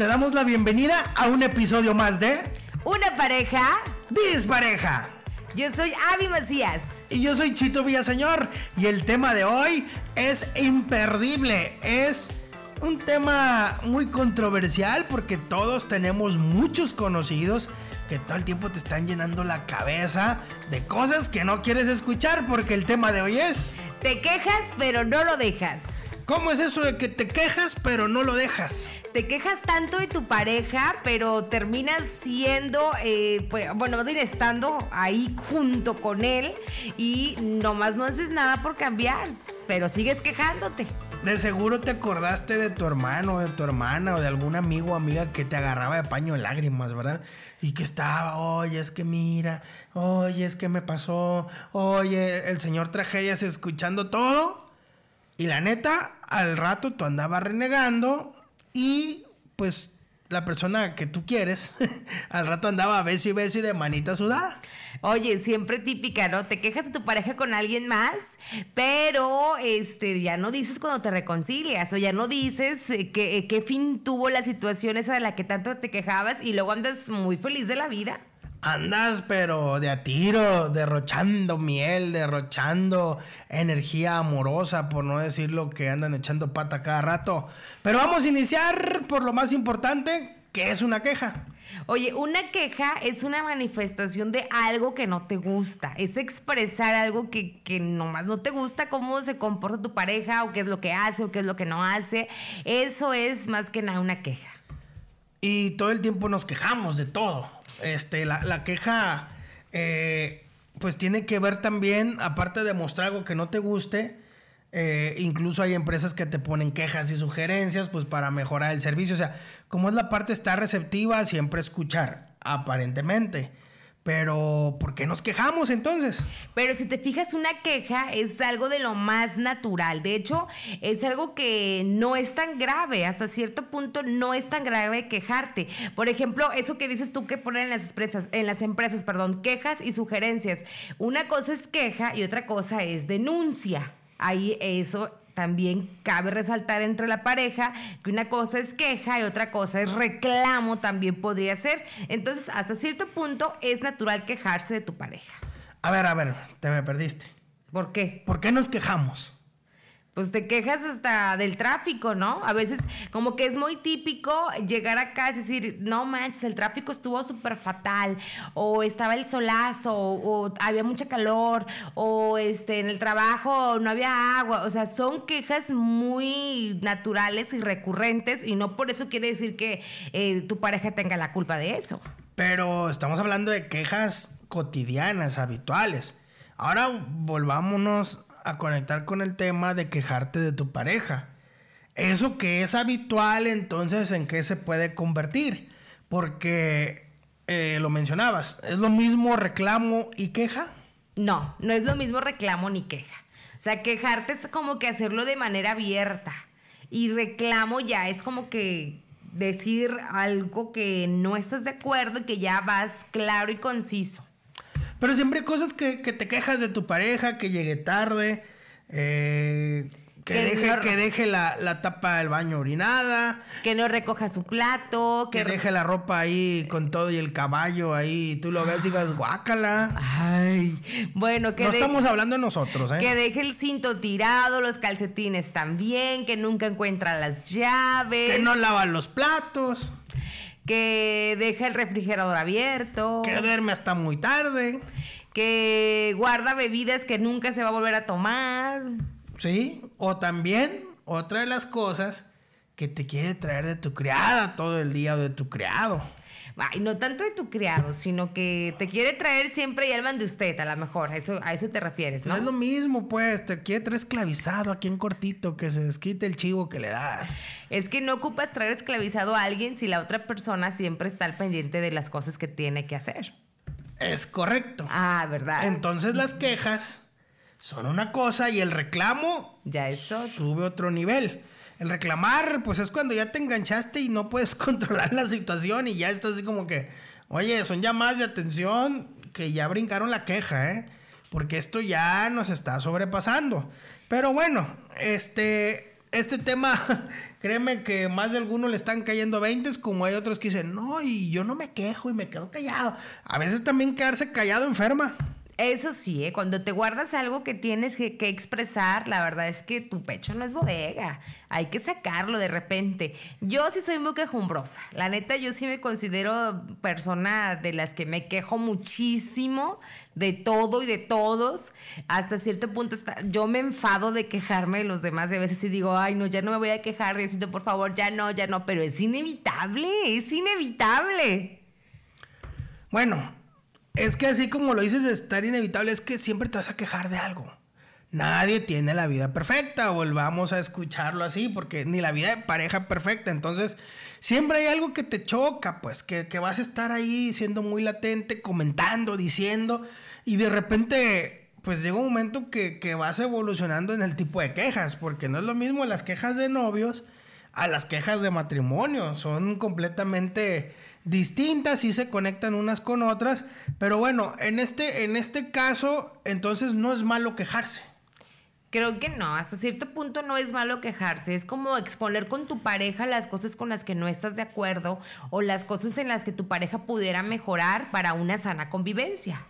te damos la bienvenida a un episodio más de Una pareja. Dispareja. Yo soy Avi Macías. Y yo soy Chito Villaseñor. Y el tema de hoy es imperdible. Es un tema muy controversial porque todos tenemos muchos conocidos que todo el tiempo te están llenando la cabeza de cosas que no quieres escuchar porque el tema de hoy es... Te quejas pero no lo dejas. ¿Cómo es eso de que te quejas pero no lo dejas? Te quejas tanto de tu pareja, pero terminas siendo, eh, pues, bueno, más bien estando ahí junto con él y nomás no haces nada por cambiar, pero sigues quejándote. De seguro te acordaste de tu hermano, de tu hermana o de algún amigo o amiga que te agarraba de paño de lágrimas, ¿verdad? Y que estaba, oye, es que mira, oye, es que me pasó, oye, el señor tragedias escuchando todo. Y la neta, al rato tú andabas renegando y pues la persona que tú quieres, al rato andaba a beso y beso y de manita sudada. Oye, siempre típica, ¿no? Te quejas de tu pareja con alguien más, pero este ya no dices cuando te reconcilias o ya no dices eh, que, eh, qué fin tuvo la situación esa de la que tanto te quejabas y luego andas muy feliz de la vida. Andas, pero de a tiro, derrochando miel, derrochando energía amorosa, por no decir lo que andan echando pata cada rato. Pero vamos a iniciar por lo más importante, que es una queja. Oye, una queja es una manifestación de algo que no te gusta. Es expresar algo que, que nomás no te gusta, cómo se comporta tu pareja, o qué es lo que hace, o qué es lo que no hace. Eso es más que nada una queja. Y todo el tiempo nos quejamos de todo. Este, la, la queja, eh, pues tiene que ver también, aparte de mostrar algo que no te guste, eh, incluso hay empresas que te ponen quejas y sugerencias, pues para mejorar el servicio. O sea, como es la parte estar receptiva, siempre escuchar, aparentemente. Pero, ¿por qué nos quejamos entonces? Pero si te fijas, una queja es algo de lo más natural. De hecho, es algo que no es tan grave. Hasta cierto punto no es tan grave quejarte. Por ejemplo, eso que dices tú que ponen en las empresas, en las empresas, perdón, quejas y sugerencias. Una cosa es queja y otra cosa es denuncia. Ahí eso también cabe resaltar entre la pareja que una cosa es queja y otra cosa es reclamo también podría ser. Entonces, hasta cierto punto es natural quejarse de tu pareja. A ver, a ver, te me perdiste. ¿Por qué? ¿Por qué nos quejamos? Pues te quejas hasta del tráfico, ¿no? A veces como que es muy típico llegar acá y decir, no manches, el tráfico estuvo súper fatal, o estaba el solazo, o, había mucha calor, o este, en el trabajo no había agua, o sea, son quejas muy naturales y recurrentes y no por eso quiere decir que eh, tu pareja tenga la culpa de eso. Pero estamos hablando de quejas cotidianas, habituales. Ahora volvámonos a conectar con el tema de quejarte de tu pareja. Eso que es habitual, entonces, ¿en qué se puede convertir? Porque eh, lo mencionabas, ¿es lo mismo reclamo y queja? No, no es lo mismo reclamo ni queja. O sea, quejarte es como que hacerlo de manera abierta. Y reclamo ya es como que decir algo que no estás de acuerdo y que ya vas claro y conciso. Pero siempre hay cosas que, que te quejas de tu pareja, que llegue tarde, eh, que, Que deje, no- que deje la, la tapa del baño orinada, Que no recoja su plato, que que... deje la ropa ahí con todo y el caballo ahí, y tú lo ves y digas, guácala. Ay, bueno, que, No de- estamos hablando nosotros, ¿eh? que deje el cinto tirado, los calcetines también, que nunca encuentra las llaves, Que no lava los platos, que deja el refrigerador abierto, que duerme hasta muy tarde, que guarda bebidas que nunca se va a volver a tomar. ¿sí? O también, otra de las cosas, que te quiere traer de tu criada todo el día o de tu criado. Ay, no tanto de tu criado, sino que te quiere traer siempre y alman de usted, a lo mejor. A eso, a eso te refieres, No ¿no? es lo mismo, pues, te quiere traer esclavizado aquí en cortito, que se desquite el chivo que le das. Es que no ocupas traer esclavizado a alguien si la otra persona siempre está al pendiente de las cosas que tiene que hacer. Es correcto. Ah, ¿verdad? Entonces las quejas son una cosa y el reclamo Ya es otro. sube otro nivel. El reclamar, pues es cuando ya te enganchaste y no puedes controlar la situación y ya estás así como que, oye, son llamadas de atención que ya brincaron la queja, ¿eh? Porque esto ya nos está sobrepasando. Pero bueno, este, este tema, créeme que más de algunos le están cayendo 20, como hay otros que dicen, no, y yo no me quejo y me quedo callado. A veces también quedarse callado enferma. Eso sí, ¿eh? cuando te guardas algo que tienes que, expresar, la verdad es que tu pecho no es bodega. Hay que sacarlo de repente. Yo sí soy muy quejumbrosa. La neta, yo sí me considero persona de las que me quejo muchísimo de todo y de todos. Hasta cierto punto yo me enfado de quejarme de los demás. Y a veces sí digo, ay, no, ya no me voy a quejar. Necesito, por favor, ya no, ya no. Pero es inevitable, es inevitable. Bueno, es que así como lo dices estar inevitable, es que siempre te vas a quejar de algo. Nadie tiene la vida perfecta, volvamos a escucharlo así, porque ni la vida de pareja perfecta. Entonces, siempre hay algo que te choca, pues, que, vas a estar ahí siendo muy latente, comentando, diciendo, y de repente, pues llega un momento que, que vas evolucionando en el tipo de quejas, porque no es lo mismo las quejas de novios a las quejas de matrimonio, son completamente distintas y se conectan unas con otras, pero bueno, en este, en este caso, entonces no es malo quejarse. Creo que no, hasta cierto punto no es malo quejarse, es como exponer con tu pareja las cosas con las que no estás de acuerdo o las cosas en las que tu pareja pudiera mejorar para una sana convivencia.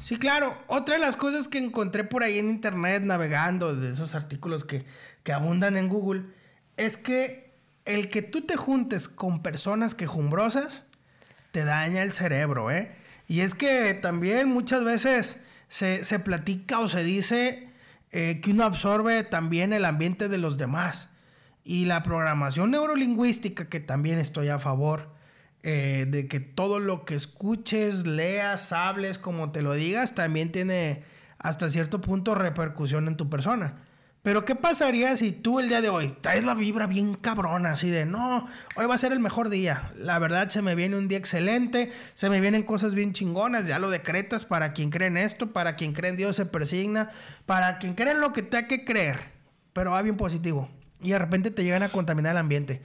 Sí, claro. Otra de las cosas que encontré por ahí en internet navegando de esos artículos que, que abundan en Google es que el que tú te juntes con personas quejumbrosas te daña el cerebro, ¿eh? Y es que también muchas veces se, platica o se dice eh, que uno absorbe también el ambiente de los demás. Y la programación neurolingüística, que también estoy a favor, eh, de que todo lo que escuches, leas, hables, como te lo digas, también tiene hasta cierto punto repercusión en tu persona. Pero ¿qué pasaría si tú el día de hoy traes la vibra bien cabrona, así de, no, hoy va a ser el mejor día. La verdad se me viene un día excelente, se me vienen cosas bien chingonas, ya lo decretas para quien cree en esto, para quien cree en Dios se persigna, para quien cree en lo que tenga que creer, pero va bien positivo. Y de repente te llegan a contaminar el ambiente.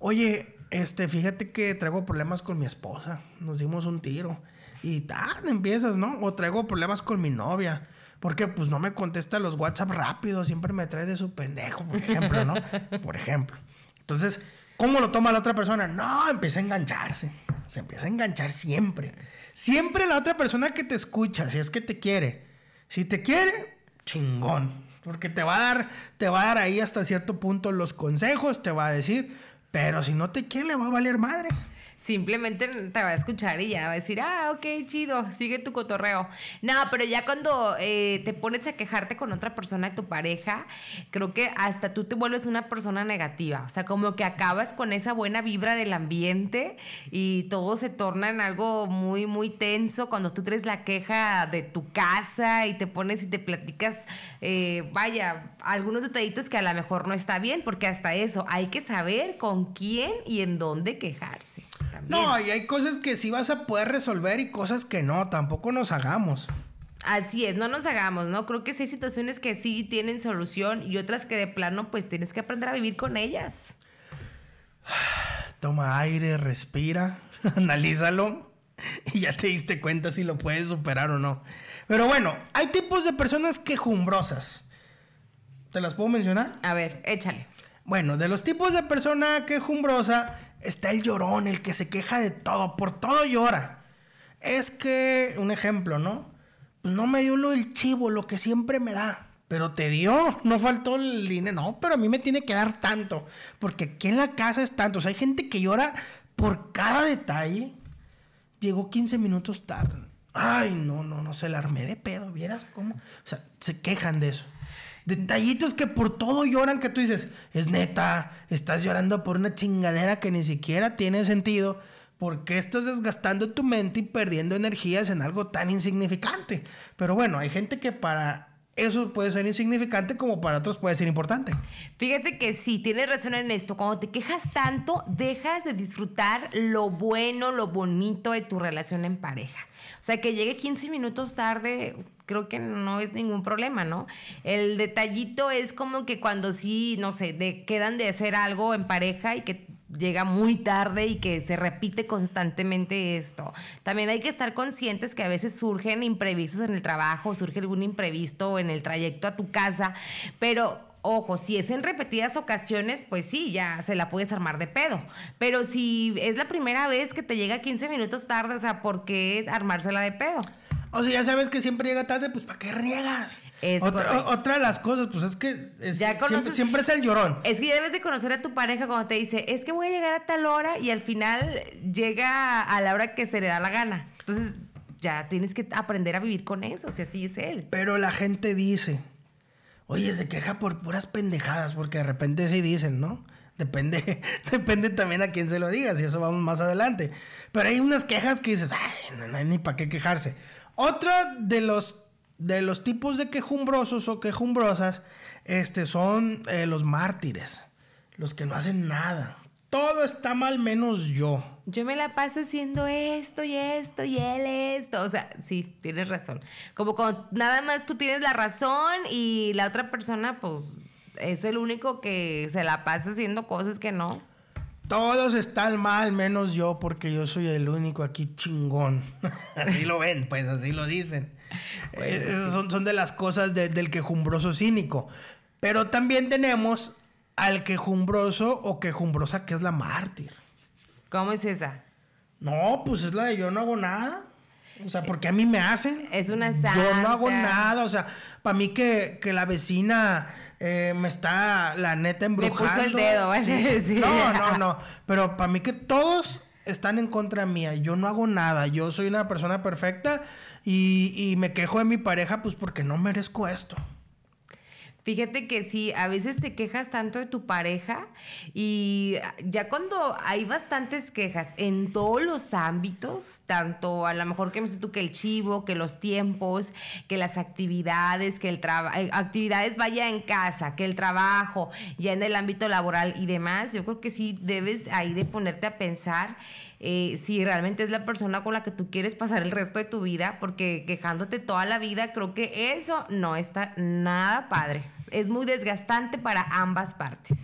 Oye, este, fíjate que traigo problemas con mi esposa, nos dimos un tiro. Y tan empiezas, ¿no? O traigo problemas con mi novia porque pues no me contesta los WhatsApp rápido, siempre me trae de su pendejo, por ejemplo, ¿no? por ejemplo. Entonces, ¿cómo lo toma la otra persona? No, empieza a engancharse. Se empieza a enganchar siempre. Siempre la otra persona que te escucha, si es que te quiere. Si te quiere, chingón. Porque te va a dar, te va a dar ahí hasta cierto punto los consejos, te va a decir, pero si no te quiere, le va a valer madre simplemente te va a escuchar y ya va a decir, ah, ok, chido, sigue tu cotorreo. No, pero ya cuando eh, te pones a quejarte con otra persona de tu pareja, creo que hasta tú te vuelves una persona negativa. O sea, como que acabas con esa buena vibra del ambiente y todo se torna en algo muy, muy tenso cuando tú traes la queja de tu casa y te pones y te platicas, eh, vaya, algunos detallitos que a lo mejor no está bien, porque hasta eso hay que saber con quién y en dónde quejarse. No, y hay cosas que sí vas a poder resolver y cosas que no, tampoco nos hagamos. Así es, no nos hagamos, ¿no? Creo que sí hay situaciones que sí tienen solución y otras que de plano pues tienes que aprender a vivir con ellas. Toma aire, respira, analízalo y ya te diste cuenta si lo puedes superar o no. Pero bueno, hay tipos de personas quejumbrosas. ¿Te las puedo mencionar? A ver, échale. Bueno, de los tipos de persona quejumbrosa está el llorón, el que se queja de todo, por todo llora. Es que, un ejemplo, ¿no? Pues no me dio lo del chivo, lo que siempre me da. Pero te dio, no faltó el dinero. No, pero a mí me tiene que dar tanto. Porque aquí en la casa es tanto. O sea, hay gente que llora por cada detalle. Llegó 15 minutos tarde. Ay, no, no, no, se la armé de pedo. ¿Vieras cómo? O sea, se quejan de eso. Detallitos que por todo lloran que tú dices, es neta, estás llorando por una chingadera que ni siquiera tiene sentido. ¿Por qué estás desgastando tu mente y perdiendo energías en algo tan insignificante? Pero bueno, hay gente que para eso puede ser insignificante como para otros puede ser importante. Fíjate que sí, tienes razón en esto. Cuando te quejas tanto, dejas de disfrutar lo bueno, lo bonito de tu relación en pareja. O sea, que llegue 15 minutos tarde, creo que no es ningún problema, ¿no? El detallito es como que cuando sí, no sé, de, quedan de hacer algo en pareja y que llega muy tarde y que se repite constantemente esto. También hay que estar conscientes que a veces surgen imprevistos en el trabajo, surge algún imprevisto en el trayecto a tu casa, pero Ojo, si es en repetidas ocasiones, pues sí, ya se la puedes armar de pedo. Pero si es la primera vez que te llega 15 minutos tarde, o sea, ¿por qué armársela de pedo? O sea, ya sabes que siempre llega tarde, pues ¿para qué riegas? Es otra, otra de las cosas, pues es que es- Ya siempre, siempre es el llorón. Es que ya debes de conocer a tu pareja cuando te dice, es que voy a llegar a tal hora y al final llega a la hora que se le da la gana. Entonces ya tienes que aprender a vivir con eso, si así es él. Pero la gente dice, oye, se queja por puras pendejadas, porque de repente sí dicen, ¿no? Depende, depende también a quién se lo digas, y eso vamos más adelante. Pero hay unas quejas que dices, ay, no, no ni para qué quejarse. Otra de los, de los tipos de quejumbrosos o quejumbrosas este, son eh, los mártires, los que no hacen nada. Todo está mal menos yo. Yo me la paso haciendo esto y esto y él esto. O sea, sí, tienes razón. Como cuando nada más tú tienes la razón y la otra persona, pues, es el único que se la pasa haciendo cosas que no. Todos están mal, menos yo, porque yo soy el único aquí chingón. así lo ven, pues así lo dicen. Eh, esas son, son de las cosas de- del quejumbroso cínico. Pero también tenemos al quejumbroso o quejumbrosa que es la mártir. ¿Cómo es esa? No, pues es la de yo no hago nada. O sea, porque a mí me hacen. Es una Yo no hago santa. nada. O sea, para mí que, que la vecina eh, me está, la neta, Me embrujando. puso el dedo, vas a decir. No, no, no. Pero para mí que todos están en contra mía. Yo no hago nada. Yo soy una persona perfecta y, y me quejo de mi pareja, pues porque no merezco esto. Fíjate que sí, a veces te quejas tanto de tu pareja y ya cuando hay bastantes quejas en todos los ámbitos, tanto a lo mejor que me dices tú que el chivo, que los tiempos, que las actividades, que el trabajo, actividades vaya en casa, que el trabajo, ya en el ámbito laboral y demás, yo creo que sí debes ahí de ponerte a pensar eh, si realmente es la persona con la que tú quieres pasar el resto de tu vida, porque quejándote toda la vida, creo que eso no está nada padre. Es muy desgastante para ambas partes.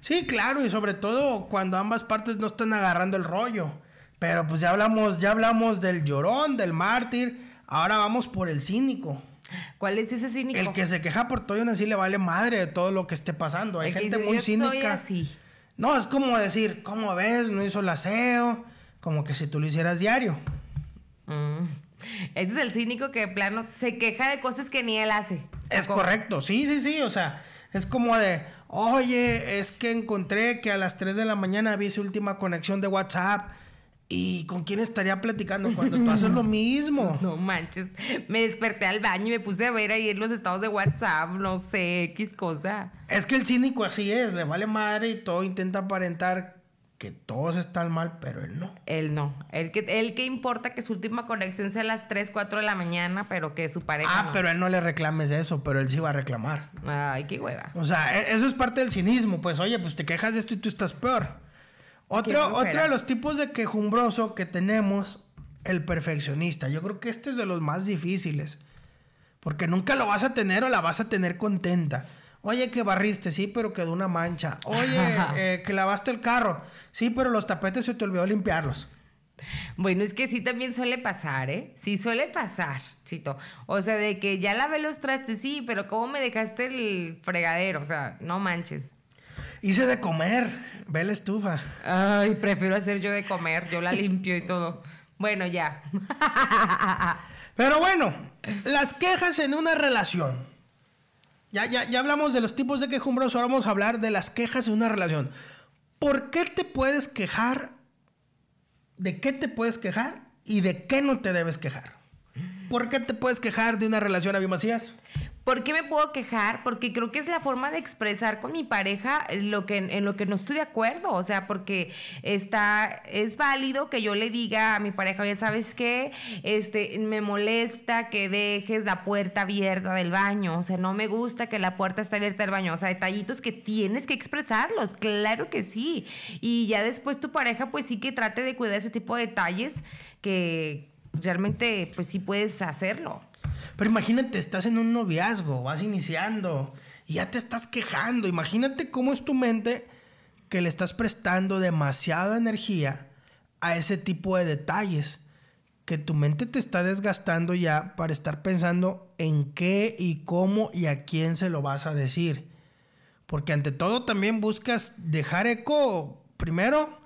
Sí, claro, y sobre todo cuando ambas partes no están agarrando el rollo. Pero pues ya hablamos, ya hablamos del llorón, del mártir. Ahora vamos por el cínico. ¿Cuál es ese cínico? El que se queja por todo y aún así le vale madre de todo lo que esté pasando. Hay El gente dice, muy "Yo soy cínica. así". No, es como decir, ¿cómo ves? No hizo el aseo. Como que si tú lo hicieras diario. Mm. Ese es el cínico que de plano se queja de cosas que ni él hace. Es ¿Cómo? correcto, sí, sí, sí. O sea, es como de, oye, es que encontré que a las 3 de la mañana vi su última conexión de WhatsApp. ¿Y con quién estaría platicando cuando tú haces lo mismo? No manches, me desperté al baño y me puse a ver ahí en los estados de WhatsApp, no sé, X cosa. Es que el cínico así es, le vale madre y todo intenta aparentar que todos están mal, pero él no. Él no. Él que, él que importa que su última conexión sea a las 3, 4 de la mañana, pero que su pareja. Ah, no. pero él no le reclames eso, pero él sí va a reclamar. Ay, qué hueva. O sea, e- eso es parte del cinismo. Pues, oye, pues te quejas de esto y tú estás peor. Otro, otro de los tipos de quejumbroso que tenemos, el perfeccionista. Yo creo que este es de los más difíciles. Porque nunca lo vas a tener o la vas a tener contenta. Oye, que barriste, sí, pero quedó una mancha. Oye, eh, que lavaste el carro. Sí, pero los tapetes se te olvidó limpiarlos. Bueno, es que sí también suele pasar, ¿eh? Sí suele pasar, Chito. O sea, de que ya lavé los trastes, sí, pero ¿cómo me dejaste el fregadero? O sea, no manches. Hice de comer. Ve la estufa. Ay, prefiero hacer yo de comer, yo la limpio y todo. Bueno, ya. Pero bueno, las quejas en una relación. Ya, ya, ya hablamos de los tipos de quejumbrosos, ahora vamos a hablar de las quejas en una relación. ¿Por qué te puedes quejar? ¿De qué te puedes quejar? ¿Y de qué no te debes quejar? ¿Por qué te puedes quejar de una relación, Avi Macías? ¿Por qué me puedo quejar? Porque creo que es la forma de expresar con mi pareja lo que, en lo que no estoy de acuerdo. O sea, porque está, es válido que yo le diga a mi pareja, oye, ¿sabes qué? Este, me molesta que dejes la puerta abierta del baño. O sea, no me gusta que la puerta esté abierta del baño. O sea, detallitos que tienes que expresarlos. Claro que sí. Y ya después tu pareja, pues sí que trate de cuidar ese tipo de detalles que realmente, pues sí puedes hacerlo. Pero imagínate, estás en un noviazgo, vas iniciando y ya te estás quejando. Imagínate cómo es tu mente que le estás prestando demasiada energía a ese tipo de detalles. Que tu mente te está desgastando ya para estar pensando en qué y cómo y a quién se lo vas a decir. Porque ante todo también buscas dejar eco primero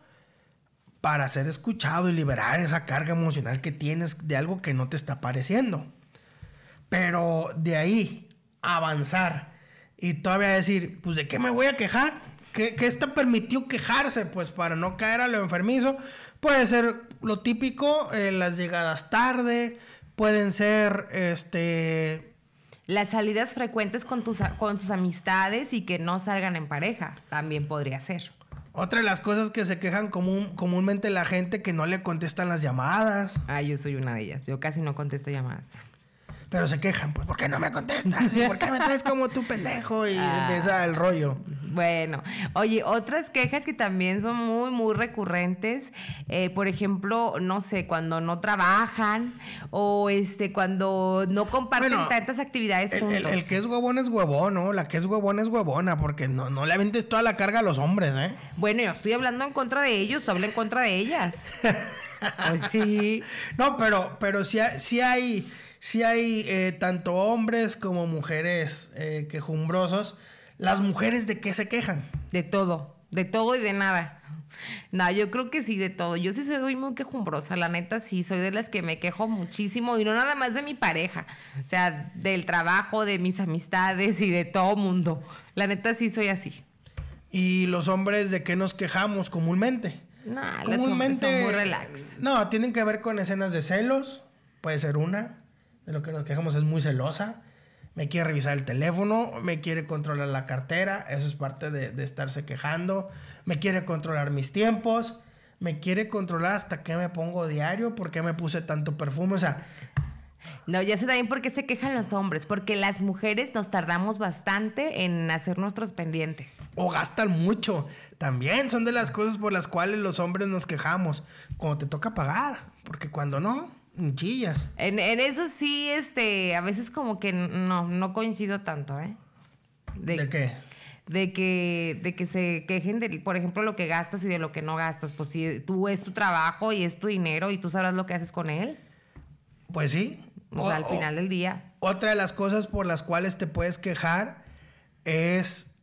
para ser escuchado y liberar esa carga emocional que tienes de algo que no te está pareciendo. Pero de ahí avanzar y todavía decir, pues de qué me voy a quejar? ¿Qué, está permitió quejarse? Pues para no caer a lo enfermizo. Puede ser lo típico, eh, las llegadas tarde, pueden ser este las salidas frecuentes con tus, con sus amistades y que no salgan en pareja, también podría ser. Otra de las cosas que se quejan común, comúnmente la gente que no le contestan las llamadas. Ah, yo soy una de ellas. Yo casi no contesto llamadas. Pero se quejan, pues, ¿por qué no me contestas? ¿Por qué me traes como tu pendejo? Y Ah. empieza el rollo. Bueno, oye, otras quejas que también son muy, muy recurrentes, eh, por ejemplo, no sé, cuando no trabajan o este, cuando no comparten Bueno, tantas actividades El, juntos. el que es huevón es huevón, ¿no? La que es huevón es huevona, porque no, no le aventes toda la carga a los hombres, ¿eh? Bueno, yo estoy hablando en contra de ellos, tú habla en contra de ellas. Pues sí. No, pero, pero sí, sí hay, sí hay eh, tanto hombres como mujeres eh, quejumbrosos. Las mujeres de qué se quejan. De todo, de todo y de nada. No, yo creo que sí, de todo. Yo sí soy muy quejumbrosa, la neta sí, soy de las que me quejo muchísimo y no nada más de mi pareja, o sea, del trabajo, de mis amistades y de todo mundo. La neta sí soy así. Y los hombres de qué nos quejamos comúnmente. Nah, los hombres son muy relax. No, tienen que ver con escenas de celos. Puede ser una. De lo que nos quejamos es muy celosa. Me quiere revisar el teléfono, me quiere controlar la cartera, eso es parte de, de estarse quejando. Me quiere controlar mis tiempos, me quiere controlar hasta qué me pongo diario, por qué me puse tanto perfume. O sea, No, ya sé también por qué se quejan los hombres, porque las mujeres nos tardamos bastante en hacer nuestros pendientes. o gastan mucho. También son de las cosas por las cuales los hombres nos quejamos. Cuando te toca pagar, porque cuando no, chillas. En, en eso sí, este, a veces como que no, no coincido tanto, ¿eh? ¿De qué? de que, de que se quejen de, por ejemplo, lo que gastas y de lo que no gastas. Pues si tú es tu trabajo y es tu dinero y tú sabrás lo que haces con él. Pues sí. O, sea, al O- final del día. Otra de las cosas por las cuales te puedes quejar es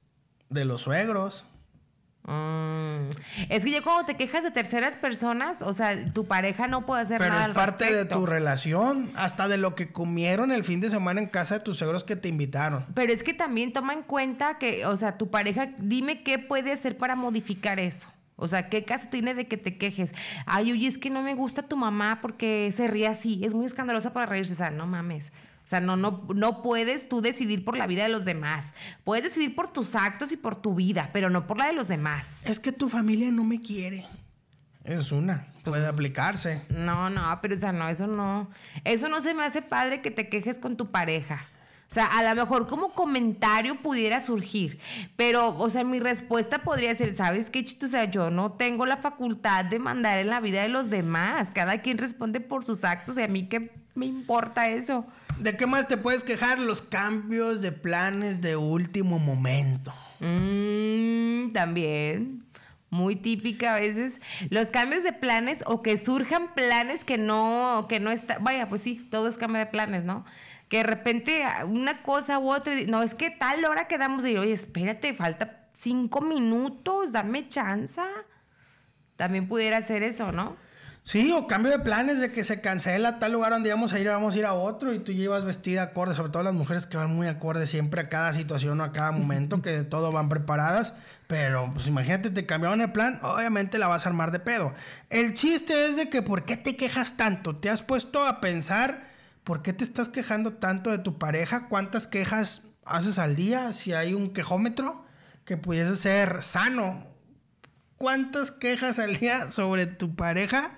de los suegros. Mm. Es que ya cuando te quejas de terceras personas, o sea, tu pareja no puede hacer Pero nada es al parte de tu relación, hasta de lo que comieron el fin de semana en casa de tus suegros que te invitaron. Pero es que también toma en cuenta que, o sea, tu pareja, dime qué puede hacer para modificar eso. O sea, ¿qué caso tiene de que te quejes? Ay, oye, es que no me gusta tu mamá porque se ríe así. Es muy escandalosa para reírse. O sea, no mames. O sea, no, no, no puedes tú decidir por la vida de los demás. Puedes decidir por tus actos y por tu vida, pero no por la de los demás. Es que tu familia no me quiere. Es una, puede aplicarse. No, no, pero o sea, no, eso no. Eso no se me hace padre que te quejes con tu pareja. O sea, a lo mejor como comentario pudiera surgir, pero, o sea, mi respuesta podría ser, ¿sabes qué, chito? O sea, yo no tengo la facultad de mandar en la vida de los demás. Cada quien responde por sus actos y a mí qué me importa eso. ¿De qué más te puedes quejar? Los cambios de planes de último momento. Mm, también. Muy típica a veces. Los cambios de planes o que surjan planes que no, que no está. Vaya, pues sí, todo es cambio de planes, ¿no? Que de repente una cosa u otra. No, es que tal hora quedamos ir, oye, espérate, falta cinco minutos, dame chance. También pudiera ser eso, ¿no? Sí, o cambio de planes de que se cancela tal lugar donde íbamos a ir, vamos a ir a otro y tú llevas vestida acorde, sobre todo las mujeres que van muy acorde siempre a cada situación o a cada momento, que de todo van preparadas, pero pues imagínate, te cambiaron el plan, obviamente la vas a armar de pedo. El chiste es de que ¿por qué te quejas tanto? ¿Te has puesto a pensar por qué te estás quejando tanto de tu pareja? ¿Cuántas quejas haces al día? Si hay un quejómetro que pudiese ser sano, ¿Cuántas quejas al día sobre tu pareja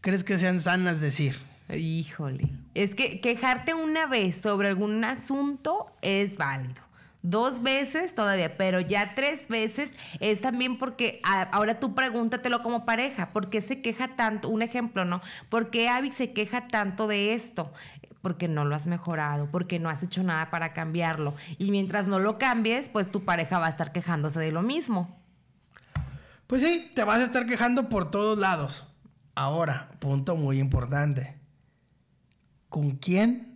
crees que sean sanas decir? Híjole. Es que quejarte una vez sobre algún asunto es válido. Dos veces todavía, pero ya tres veces es también porque a- ahora tú pregúntatelo como pareja, ¿por qué se queja tanto? Un ejemplo, ¿no? ¿Por qué Abby se queja tanto de esto? Porque no lo has mejorado, porque no has hecho nada para cambiarlo. Y mientras no lo cambies, pues tu pareja va a estar quejándose de lo mismo. Pues sí, te vas a estar quejando por todos lados. Ahora, punto muy importante. ¿Con quién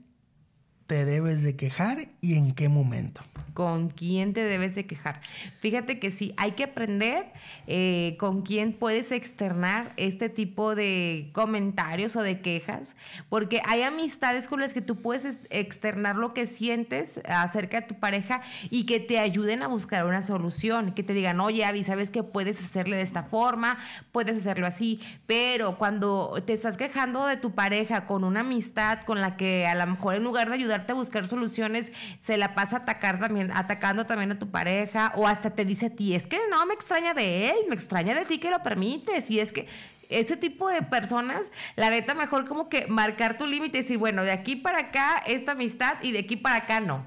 te debes de quejar y en qué momento? con quién te debes de quejar. Fíjate que sí, hay que aprender eh, con quién puedes externar este tipo de comentarios o de quejas, porque hay amistades con las que tú puedes externar lo que sientes acerca de tu pareja y que te ayuden a buscar una solución, que te digan, oye, Avi, ¿sabes que puedes hacerle de esta forma? Puedes hacerlo así, pero cuando te estás quejando de tu pareja con una amistad con la que a lo mejor en lugar de ayudarte a buscar soluciones, se la pasa a atacar también, atacando también a tu pareja, o hasta te dice a ti, es que no me extraña de él, me extraña de ti que lo permites, y es que ese tipo de personas, la neta, mejor como que marcar tu límite y decir, bueno, de aquí para acá esta amistad y de aquí para acá no.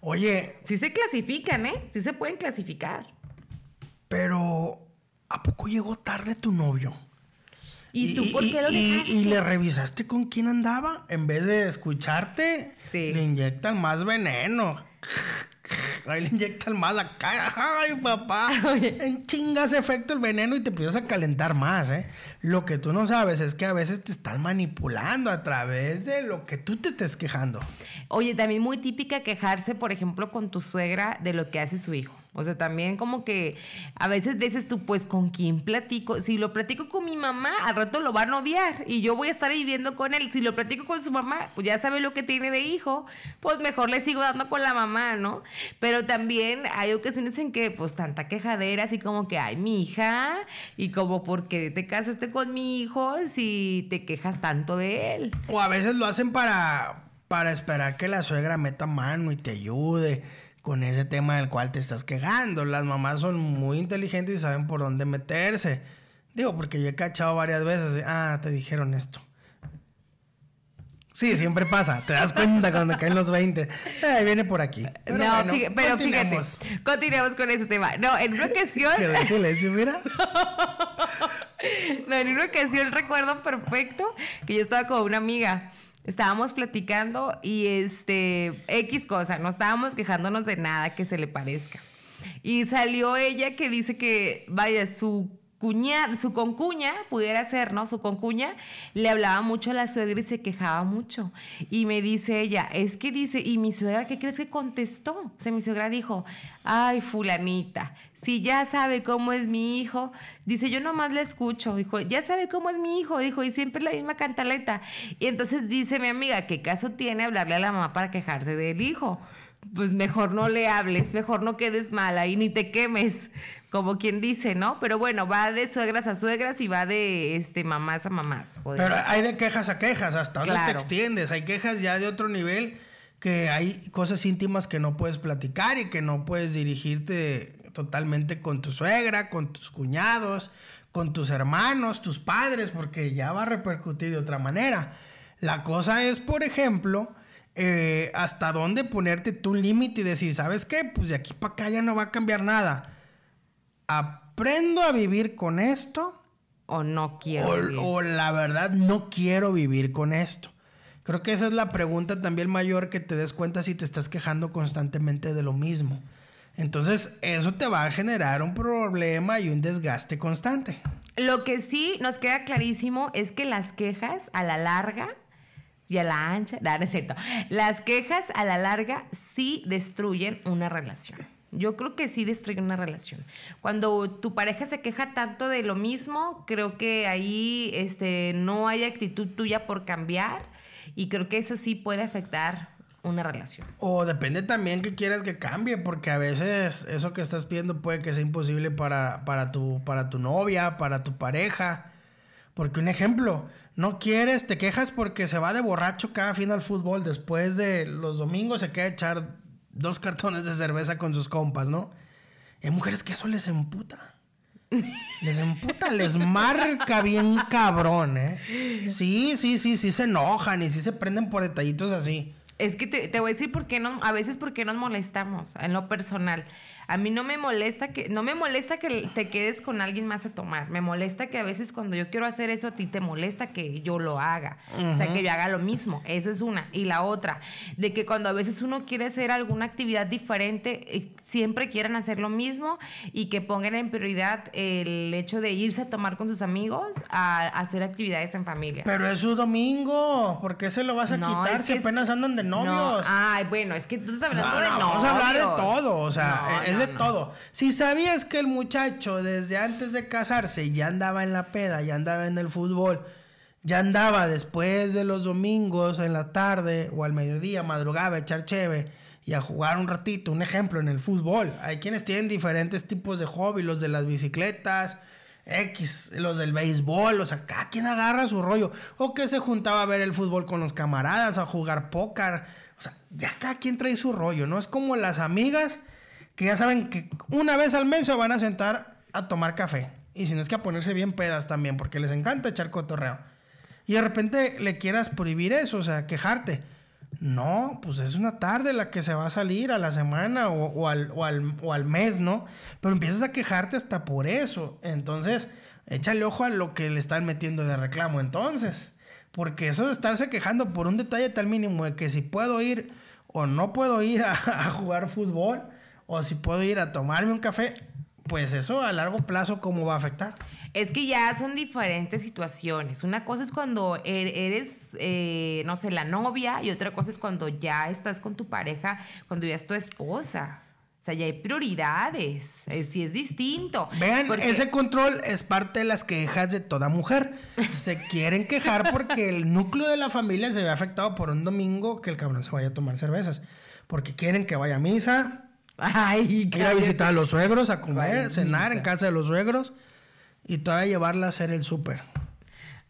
Oye. Sí se clasifican, ¿eh? Sí se pueden clasificar. Pero, ¿a poco llegó tarde tu novio? ¿Y, tú por qué lo dejaste? Y, le revisaste con quién andaba. En vez de escucharte, le inyectan más veneno. Ahí le inyectan más la cara. Ay, papá. En chingas efecto el veneno y te empiezas a calentar más, ¿eh? Lo que tú no sabes es que a veces te están manipulando a través de lo que tú te estés quejando. Oye, también muy típica quejarse, por ejemplo, con tu suegra de lo que hace su hijo. O sea, también como que a veces dices tú, pues, ¿con quién platico? Si lo platico con mi mamá, al rato lo van a odiar y yo voy a estar viviendo con él. Si lo platico con su mamá, pues ya sabe lo que tiene de hijo, pues mejor le sigo dando con la mamá, ¿no? Pero también hay ocasiones en que, pues, tanta quejadera, así como que, ay, mi hija, y como, ¿por qué te casaste con mi hijo si te quejas tanto de él? O a veces lo hacen para, para esperar que la suegra meta mano y te ayude con ese tema del cual te estás quejando. Las mamás son muy inteligentes y saben por dónde meterse. Digo, porque yo he cachado varias veces, ah, te dijeron esto. Sí, siempre pasa. Te das cuenta cuando caen los 20. Eh, viene por aquí. Pero no, pero fíjate, continuemos con ese tema. No, en una ocasión. silencio, mira. no, en una ocasión recuerdo perfecto que yo estaba con una amiga estábamos platicando y este, X cosa, no estábamos quejándonos de nada que se le parezca. Y salió ella que dice que, vaya, su su concuña, pudiera ser, ¿no? Su concuña le hablaba mucho a la suegra y se quejaba mucho. Y me dice ella, es que dice, ¿y mi suegra qué crees que contestó? O sea, mi suegra dijo, ay, fulanita, si ya sabe cómo es mi hijo, dice, yo nomás le escucho, dijo, ya sabe cómo es mi hijo, dijo, y siempre la misma cantaleta. Y entonces dice mi amiga, ¿qué caso tiene hablarle a la mamá para quejarse del hijo? Pues mejor no le hables, mejor no quedes mala y ni te quemes como quien dice, ¿no? Pero bueno, va de suegras a suegras y va de este mamás a mamás. Pero hay de quejas a quejas, hasta dónde te extiendes. Hay quejas ya de otro nivel que hay cosas íntimas que no puedes platicar y que no puedes dirigirte totalmente con tu suegra, con tus cuñados, con tus hermanos, tus padres, porque ya va a repercutir de otra manera. La cosa es, por ejemplo, eh, hasta dónde ponerte tu límite y decir, ¿sabes qué? Pues de aquí para acá ya no va a cambiar nada aprendo a vivir con esto. O no quiero. O, o la verdad no quiero vivir con esto. Creo que esa es la pregunta también mayor que te des cuenta si te estás quejando constantemente de lo mismo. Entonces, eso te va a generar un problema y un desgaste constante. Lo que sí nos queda clarísimo es que las quejas a la larga y a la ancha, no, no es cierto. Las quejas a la larga sí destruyen una relación. Yo creo que sí destruye una relación. Cuando tu pareja se queja tanto de lo mismo, creo que ahí este, no hay actitud tuya por cambiar y creo que eso sí puede afectar una relación. O depende también que quieras que cambie, porque a veces eso que estás pidiendo puede que sea imposible para, para, tu, para tu novia, para tu pareja. Porque un ejemplo, no quieres, te quejas porque se va de borracho cada fin al fútbol, después de los domingos se queda echar dos cartones de cerveza con sus compas, ¿no? Hay mujeres que eso les emputa. Les emputa, les marca bien cabrón, ¿eh? Sí, sí, sí, sí se enojan y sí se prenden por detallitos así. Es que te, voy a decir por qué no, a veces porque nos molestamos en lo personal. A mí no me molesta que, no me molesta que te quedes con alguien más a tomar. Me molesta que a veces cuando yo quiero hacer eso, a ti te molesta que yo lo haga. O sea, que yo haga lo mismo. Esa es una. Y la otra, de que cuando a veces uno quiere hacer alguna actividad diferente, eh, siempre quieran hacer lo mismo y que pongan en prioridad el hecho de irse a tomar con sus amigos a, hacer actividades en familia. Pero es su domingo. ¿Por qué se lo vas a quitar si apenas andan de novios? Ay, bueno, es que tú estás hablando de novios. Vamos a hablar de todo todo, o sea, es todo. Si sabías que el muchacho desde antes de casarse ya andaba en la peda, ya andaba en el fútbol, ya andaba después de los domingos en la tarde o al mediodía, madrugaba a echar cheve y a jugar un ratito, un ejemplo en el fútbol. Hay quienes tienen diferentes tipos de hobby, los de las bicicletas, X, los del béisbol, o sea, cada quien agarra su rollo. O que se juntaba a ver el fútbol con los camaradas, a jugar póker. O sea, ya cada quien trae su rollo, ¿no? Es como las amigas que ya saben que una vez al mes se van a sentar a tomar café. Y si no es que a ponerse bien pedas también, porque les encanta echar cotorreo. Y de repente le quieras prohibir eso, o sea, quejarte. No, pues es una tarde la que se va a salir a la semana o, al, o, al, mes, ¿no? Pero empiezas a quejarte hasta por eso. Entonces, échale ojo a lo que le están metiendo de reclamo entonces. Porque eso de estarse quejando por un detalle tal mínimo de que si puedo ir o no puedo ir a jugar fútbol o si puedo ir a tomarme un café, pues eso a largo plazo, ¿cómo va a afectar? Es que ya son diferentes situaciones. Una cosa es cuando er-, eres, eh, no sé, la novia y otra cosa es cuando ya estás con tu pareja, cuando ya es tu esposa. O sea, ya hay prioridades. Si es distinto. Vean, ese control es parte de las quejas de toda mujer. Se quieren quejar porque el núcleo de la familia se ve afectado por un domingo que el cabrón se vaya a tomar cervezas. Porque quieren que vaya a misa, Ay, ir a visitar a los suegros, a comer, cenar en casa de los suegros y todavía llevarla a hacer el súper.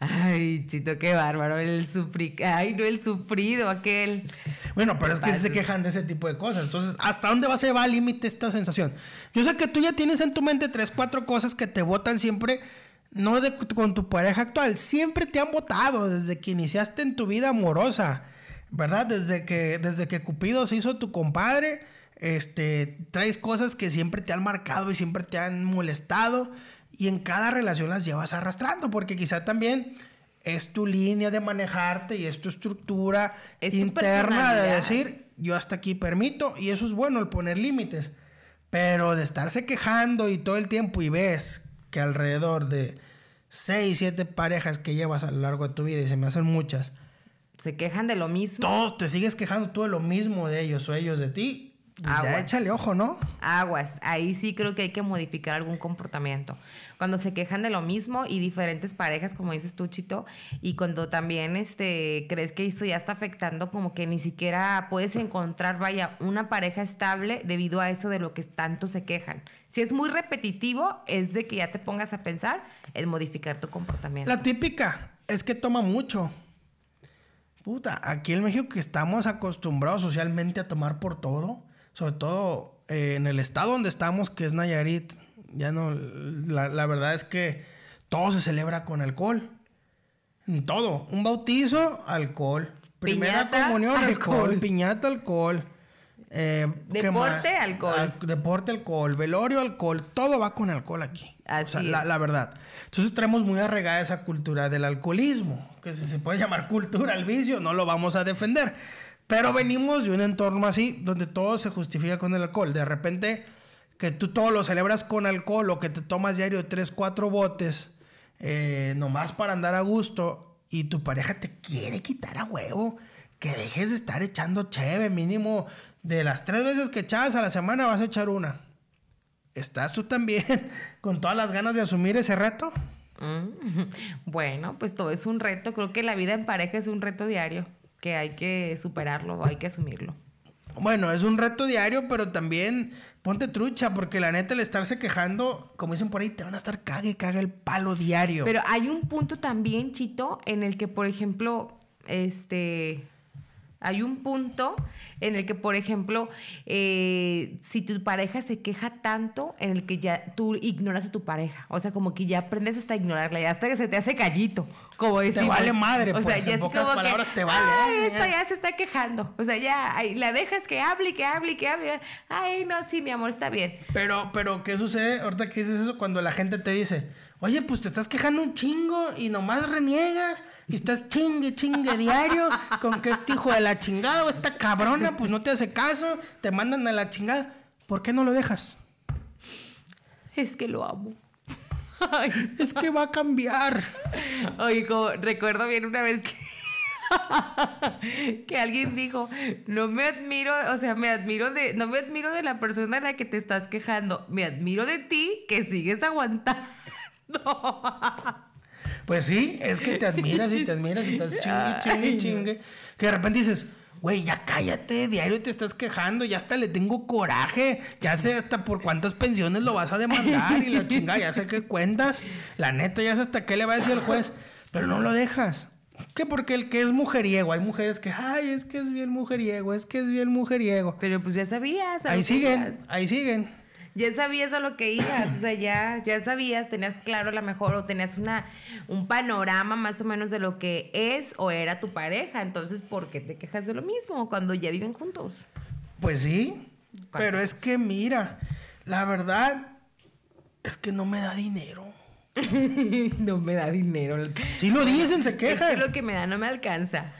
Ay, chito, qué bárbaro. El sufri... Ay, no, el sufrido, aquel. Bueno, pero es que se quejan de ese tipo de cosas. Entonces, ¿hasta dónde va a llevar al límite esta sensación? Yo sé que tú ya tienes en tu mente tres, cuatro cosas que te votan siempre, no de, con tu pareja actual, siempre te han votado desde que iniciaste en tu vida amorosa, ¿verdad? Desde que, desde que Cupido se hizo tu compadre este, traes cosas que siempre te han marcado y siempre te han molestado y en cada relación las llevas arrastrando porque quizá también es tu línea de manejarte y es tu estructura interna de decir yo hasta aquí permito y eso es bueno el poner límites. Pero de estarse quejando y todo el tiempo y ves que alrededor de 6, 7 parejas que llevas a lo largo de tu vida y se me hacen muchas se quejan de lo mismo. todos te sigues quejando tú de lo mismo de ellos o ellos de ti pues ya échale ojo, ¿no? Aguas. Ahí sí creo que hay que modificar algún comportamiento. Cuando se quejan de lo mismo y diferentes parejas, como dices tú, Chito, y cuando también este, crees que eso ya está afectando, como que ni siquiera puedes encontrar, vaya, una pareja estable debido a eso de lo que tanto se quejan. Si es muy repetitivo, es de que ya te pongas a pensar en modificar tu comportamiento. La típica es que toma mucho. Puta, aquí en México que estamos acostumbrados socialmente a tomar por todo sobre todo eh, en el estado donde estamos, que es Nayarit, ya no, la, verdad es que todo se celebra con alcohol. todo. Un bautizo, alcohol. Primera comunión, alcohol. Piñata, alcohol. Eh, deporte, alcohol. deporte, alcohol. Velorio, alcohol. Todo va con alcohol aquí. Así la, la, verdad. Entonces traemos muy arraigada esa cultura del alcoholismo. Que si se puede llamar cultura al vicio, no lo vamos a defender. Pero venimos de un entorno así, donde todo se justifica con el alcohol. De repente, que tú todo lo celebras con alcohol o que te tomas diario 3, 4 botes, eh, nomás para andar a gusto, y tu pareja te quiere quitar a huevo, que dejes de estar echando cheve, mínimo de las tres veces que echabas a la semana vas a echar una. ¿Estás tú también con todas las ganas de asumir ese reto? Mm, bueno, pues todo es un reto. Creo que la vida en pareja es un reto diario que hay que superarlo, hay que asumirlo. Bueno, es un reto diario, pero también ponte trucha, porque la neta el estarse quejando, como dicen por ahí, te van a estar cague, caga el palo diario. Pero hay un punto también, Chito, en el que, por ejemplo, este hay un punto en el que, por ejemplo, eh, si tu pareja se queja tanto, en el que ya tú ignoras a tu pareja. O sea, como que ya aprendes hasta ignorarla, ya hasta que se te hace gallito. Como decir. Te vale madre, o sea, pues, ya en es pocas palabras te vale. Ay, ¿eh? esta ya se está quejando. O sea, ya la dejas que hable, que hable, que hable. Ay, no, sí, mi amor, está bien. Pero, pero, ¿qué sucede ahorita que dices eso cuando la gente te dice, oye, pues te estás quejando un chingo y nomás reniegas? Y estás chingue, chingue diario con que este hijo de la chingada o esta cabrona, pues no te hace caso, te mandan a la chingada. ¿Por qué no lo dejas? Es que lo amo. Es que va a cambiar. Oye, como recuerdo bien una vez que que alguien dijo, no me admiro, o sea, me admiro de, no me admiro de la persona a la que te estás quejando, me admiro de ti que sigues aguantando. Pues sí, es que te admiras y te admiras y estás chingue, chingue, chingue. Que de repente dices, güey, ya cállate, diario te estás quejando, ya hasta le tengo coraje, ya sé hasta por cuántas pensiones lo vas a demandar y la chingada, ya sé qué cuentas. La neta, ya sé hasta qué le va a decir el juez, pero no lo dejas. ¿Qué? Porque el que es mujeriego, hay mujeres que, ay, es que es bien mujeriego, es que es bien mujeriego. Pero pues ya sabías. Ahí siguen, ahí siguen ya sabías a lo que ibas, o sea, ya, ya sabías, tenías claro a lo mejor o tenías una, un panorama más o menos de lo que es o era tu pareja. Entonces, ¿por qué te quejas de lo mismo cuando ya viven juntos? Pues sí, pero es que mira, la verdad es que no me da dinero. no me da dinero. Si lo dicen, se quejan. Es que lo que me da no me alcanza.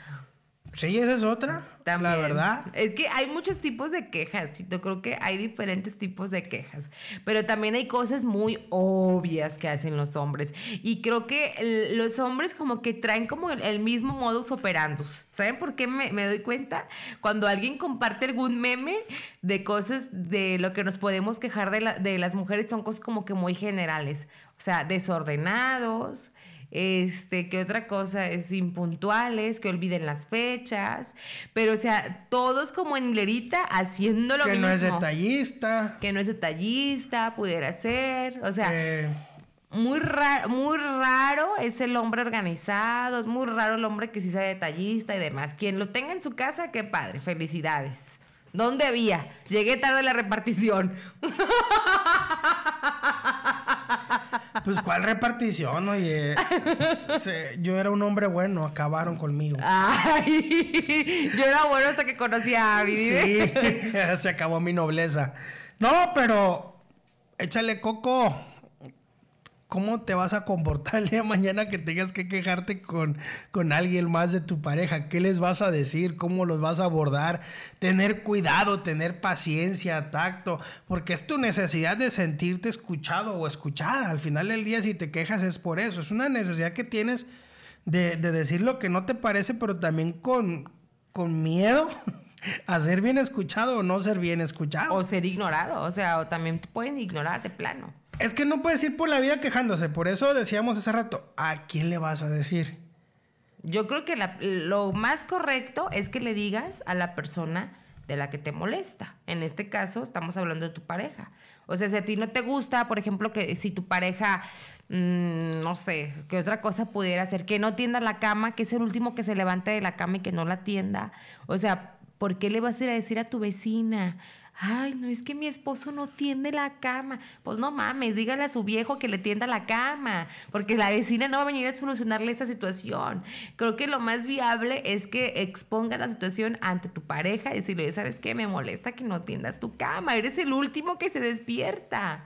Sí, esa es otra. La verdad. Es que hay muchos tipos de quejas. Yo creo que hay diferentes tipos de quejas. Pero también hay cosas muy obvias que hacen los hombres. Y creo que los hombres como que traen como el, mismo modus operandus. ¿Saben por qué me, doy cuenta? Cuando alguien comparte algún meme de cosas de lo que nos podemos quejar de, de las mujeres, son cosas como que muy generales. O sea, desordenados este, que otra cosa es impuntuales, que olviden las fechas, pero o sea, todos como en hilerita haciendo lo que mismo. Que no es detallista. Que no es detallista, pudiera ser, o sea... Muy raro, muy raro es el hombre organizado, es muy raro el hombre que sí sea detallista y demás. Quien lo tenga en su casa, qué padre, felicidades. ¿Dónde había? Llegué tarde a la repartición. Pues cuál repartición, oye. yo era un hombre bueno, acabaron conmigo. Ay, yo era bueno hasta que conocí a Abby. Sí, se acabó mi nobleza. No, pero échale coco. ¿Cómo te vas a comportar el día de mañana que tengas que quejarte con, con alguien más de tu pareja? ¿Qué les vas a decir? ¿Cómo los vas a abordar? Tener cuidado, tener paciencia, tacto, porque es tu necesidad de sentirte escuchado o escuchada. Al final del día, si te quejas es por eso. Es una necesidad que tienes de, decir lo que no te parece, pero también con, con miedo a ser bien escuchado o no ser bien escuchado. O ser ignorado, o sea, o también pueden ignorar de plano. Es que no puedes ir por la vida quejándose. Por eso decíamos hace rato, ¿a quién le vas a decir? Yo creo que lo más correcto es que le digas a la persona de la que te molesta. En este caso, estamos hablando de tu pareja. O sea, si a ti no te gusta, por ejemplo, que si tu pareja, mm, no sé, que otra cosa pudiera ser, que no tienda la cama, que es el último que se levante de la cama y que no la tienda. O sea, ¿por qué le vas a ir a decir a tu vecina? Ay, no es que mi esposo no tiende la cama. Pues no mames, dígale a su viejo que le tienda la cama, porque la vecina no va a venir a solucionarle esa situación. Creo que lo más viable es que exponga la situación ante tu pareja y decirle, ¿sabes qué? Me molesta que no tiendas tu cama. Eres el último que se despierta.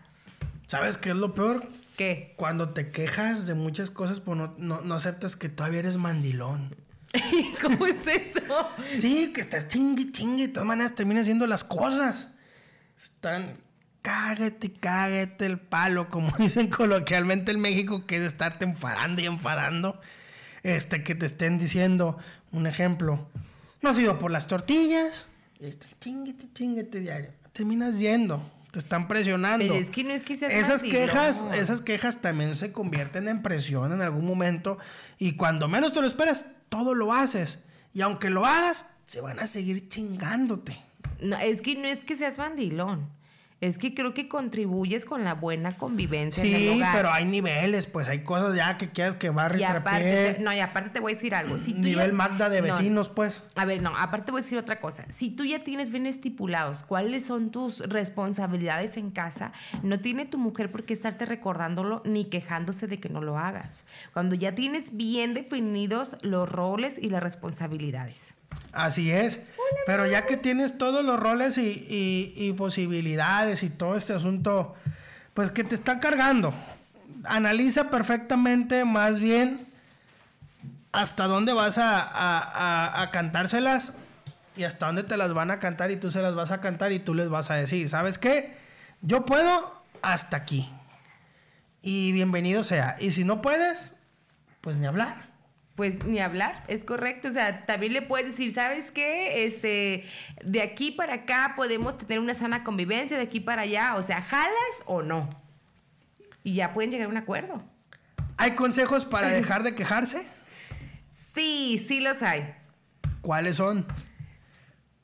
¿Sabes qué es lo peor? ¿Qué? Cuando te quejas de muchas cosas, pues no, no aceptas que todavía eres mandilón. ¿Cómo es eso? Sí, que estás chingue, chingue. De todas maneras termina haciendo las cosas. Están cágate, cágate el palo, como dicen coloquialmente en México, que es estarte enfadando y enfadando. Este, que te estén diciendo, un ejemplo, no has ido por las tortillas. Este, chinguete, chinguete diario. Terminas yendo. Te están presionando. Pero es que no es que esas quejas, esas quejas también se convierten en presión en algún momento. Y cuando menos te lo esperas, todo lo haces. Y aunque lo hagas, se van a seguir chingándote. No, es que no es que seas bandilón es que creo que contribuyes con la buena convivencia en el hogar. pero hay niveles, pues hay cosas ya que quieras que va a y aparte, No, y aparte te voy a decir algo. Si Nivel Magda de vecinos, pues. A ver, no, aparte te voy a decir otra cosa. Si tú ya tienes bien estipulados cuáles son tus responsabilidades en casa, no tiene tu mujer por qué estarte recordándolo ni quejándose de que no lo hagas. Cuando ya tienes bien definidos los roles y las responsabilidades. Así es. Pero ya que tienes todos los roles y, posibilidades y todo este asunto, pues que te está cargando. Analiza perfectamente más bien hasta dónde vas a, a, cantárselas y hasta dónde te las van a cantar y tú se las vas a cantar y tú les vas a decir, ¿sabes qué? Yo puedo hasta aquí. Y bienvenido sea. Y si no puedes, pues ni hablar. Pues ni hablar, es correcto. O sea, también le puedes decir, ¿sabes qué? Este, de aquí para acá podemos tener una sana convivencia, de aquí para allá. O sea, ¿jalas o no? Y ya pueden llegar a un acuerdo. ¿Hay consejos para dejar de quejarse? Sí, sí los hay. ¿Cuáles son?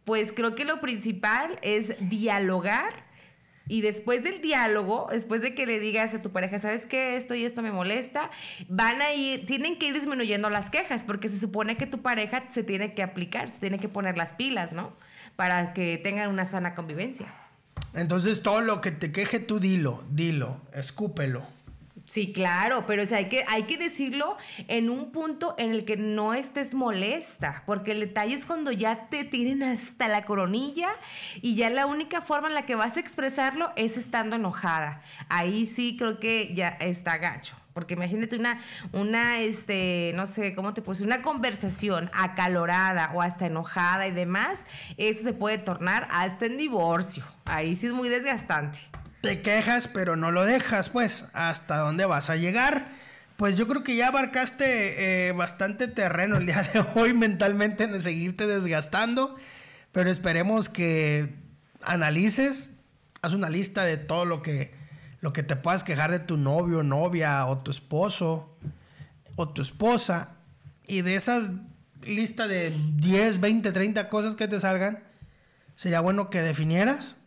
Pues creo que lo principal es dialogar y después del diálogo, después de que le digas a tu pareja, ¿sabes qué? Esto y esto me molesta, van a ir, tienen que ir disminuyendo las quejas, porque se supone que tu pareja se tiene que aplicar, se tiene que poner las pilas, ¿no? Para que tengan una sana convivencia. Entonces todo lo que te queje tú dilo, dilo, escúpelo. Sí, claro, pero hay, que, hay que decirlo en un punto en el que no estés molesta, porque el detalle es cuando ya te tienen hasta la coronilla y ya la única forma en la que vas a expresarlo es estando enojada. Ahí sí creo que ya está gacho. Porque imagínate una, una, este, no sé, ¿cómo te puse? Una conversación acalorada o hasta enojada y demás, eso se puede tornar hasta en divorcio. Ahí sí es muy desgastante te quejas, pero no lo dejas, pues, ¿hasta dónde vas a llegar? Pues yo creo que ya abarcaste eh, bastante terreno el día de hoy mentalmente de seguirte desgastando, pero esperemos que analices, haz una lista de todo lo que, lo que te puedas quejar de tu novio, novia o tu esposo o tu esposa y de esas lista de 10, 20, 30 cosas que te salgan, sería bueno que definieras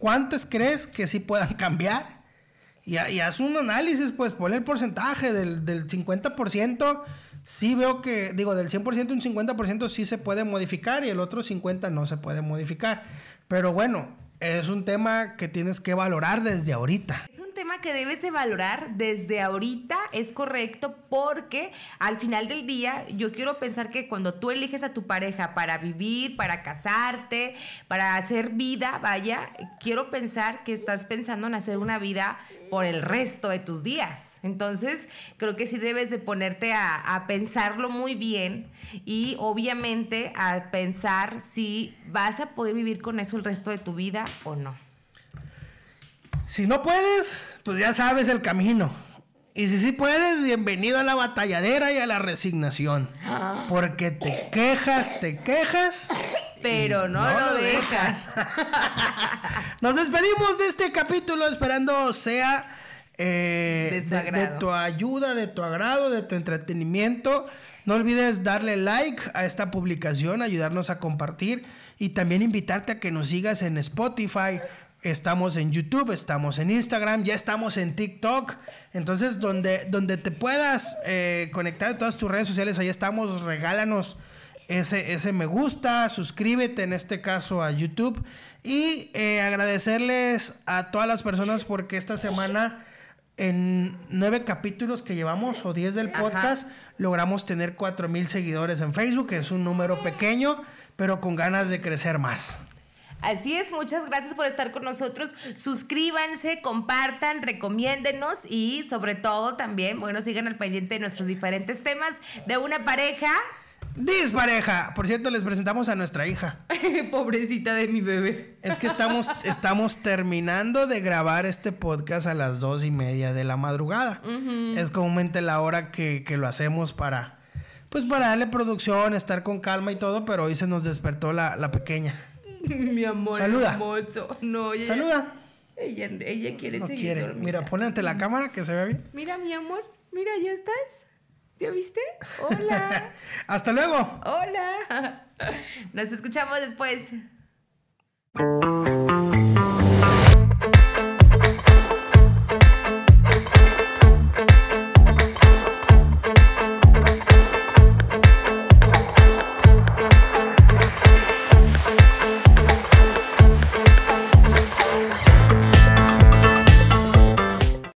¿Cuántas crees que sí puedan cambiar? Y, haz un análisis, pues ponle el porcentaje del, del 50%. Sí veo que, digo, del 100% un 50% sí se puede modificar y el otro 50% no se puede modificar. Pero bueno, es un tema que tienes que valorar desde ahorita. Tema que debes de valorar desde ahorita, es correcto, porque al final del día yo quiero pensar que cuando tú eliges a tu pareja para vivir, para casarte, para hacer vida, vaya, quiero pensar que estás pensando en hacer una vida por el resto de tus días. Entonces, creo que sí debes de ponerte a, a pensarlo muy bien y obviamente a pensar si vas a poder vivir con eso el resto de tu vida o no. Si no puedes, pues ya sabes el camino. Y si sí puedes, bienvenido a la batalladera y a la resignación. Porque te quejas, te quejas. Pero no, lo dejas. Nos despedimos de este capítulo esperando sea eh, de, tu ayuda, de tu agrado, de tu entretenimiento. No olvides darle like a esta publicación, ayudarnos a compartir y también invitarte a que nos sigas en Spotify, Estamos en YouTube, estamos en Instagram, ya estamos en TikTok. Entonces, donde, donde te puedas eh, conectar a todas tus redes sociales, ahí estamos. Regálanos ese, ese me gusta, suscríbete en este caso a YouTube. Y eh, agradecerles a todas las personas porque esta semana, en nueve capítulos que llevamos o diez del podcast, logramos tener cuatro mil seguidores en Facebook. Es un número pequeño, pero con ganas de crecer más. Así es, muchas gracias por estar con nosotros. Suscríbanse, compartan, recomiéndenos y sobre todo también, bueno, sigan al pendiente de nuestros diferentes temas de una pareja. Dispareja. Por cierto, les presentamos a nuestra hija. Pobrecita de mi bebé. Es que estamos, estamos terminando de grabar este podcast a las dos y media de la madrugada. Es comúnmente la hora que, lo hacemos para, pues para darle producción, estar con calma y todo, pero hoy se nos despertó la, la pequeña. Mi amor Saluda. No, ella, Saluda. Ella, ella quiere no seguir quiere. Mira, pone ante la cámara que se vea bien. Mira, mi amor. Mira, ¿ya estás? ¿Ya viste? Hola. Hasta luego. Hola. Nos escuchamos después.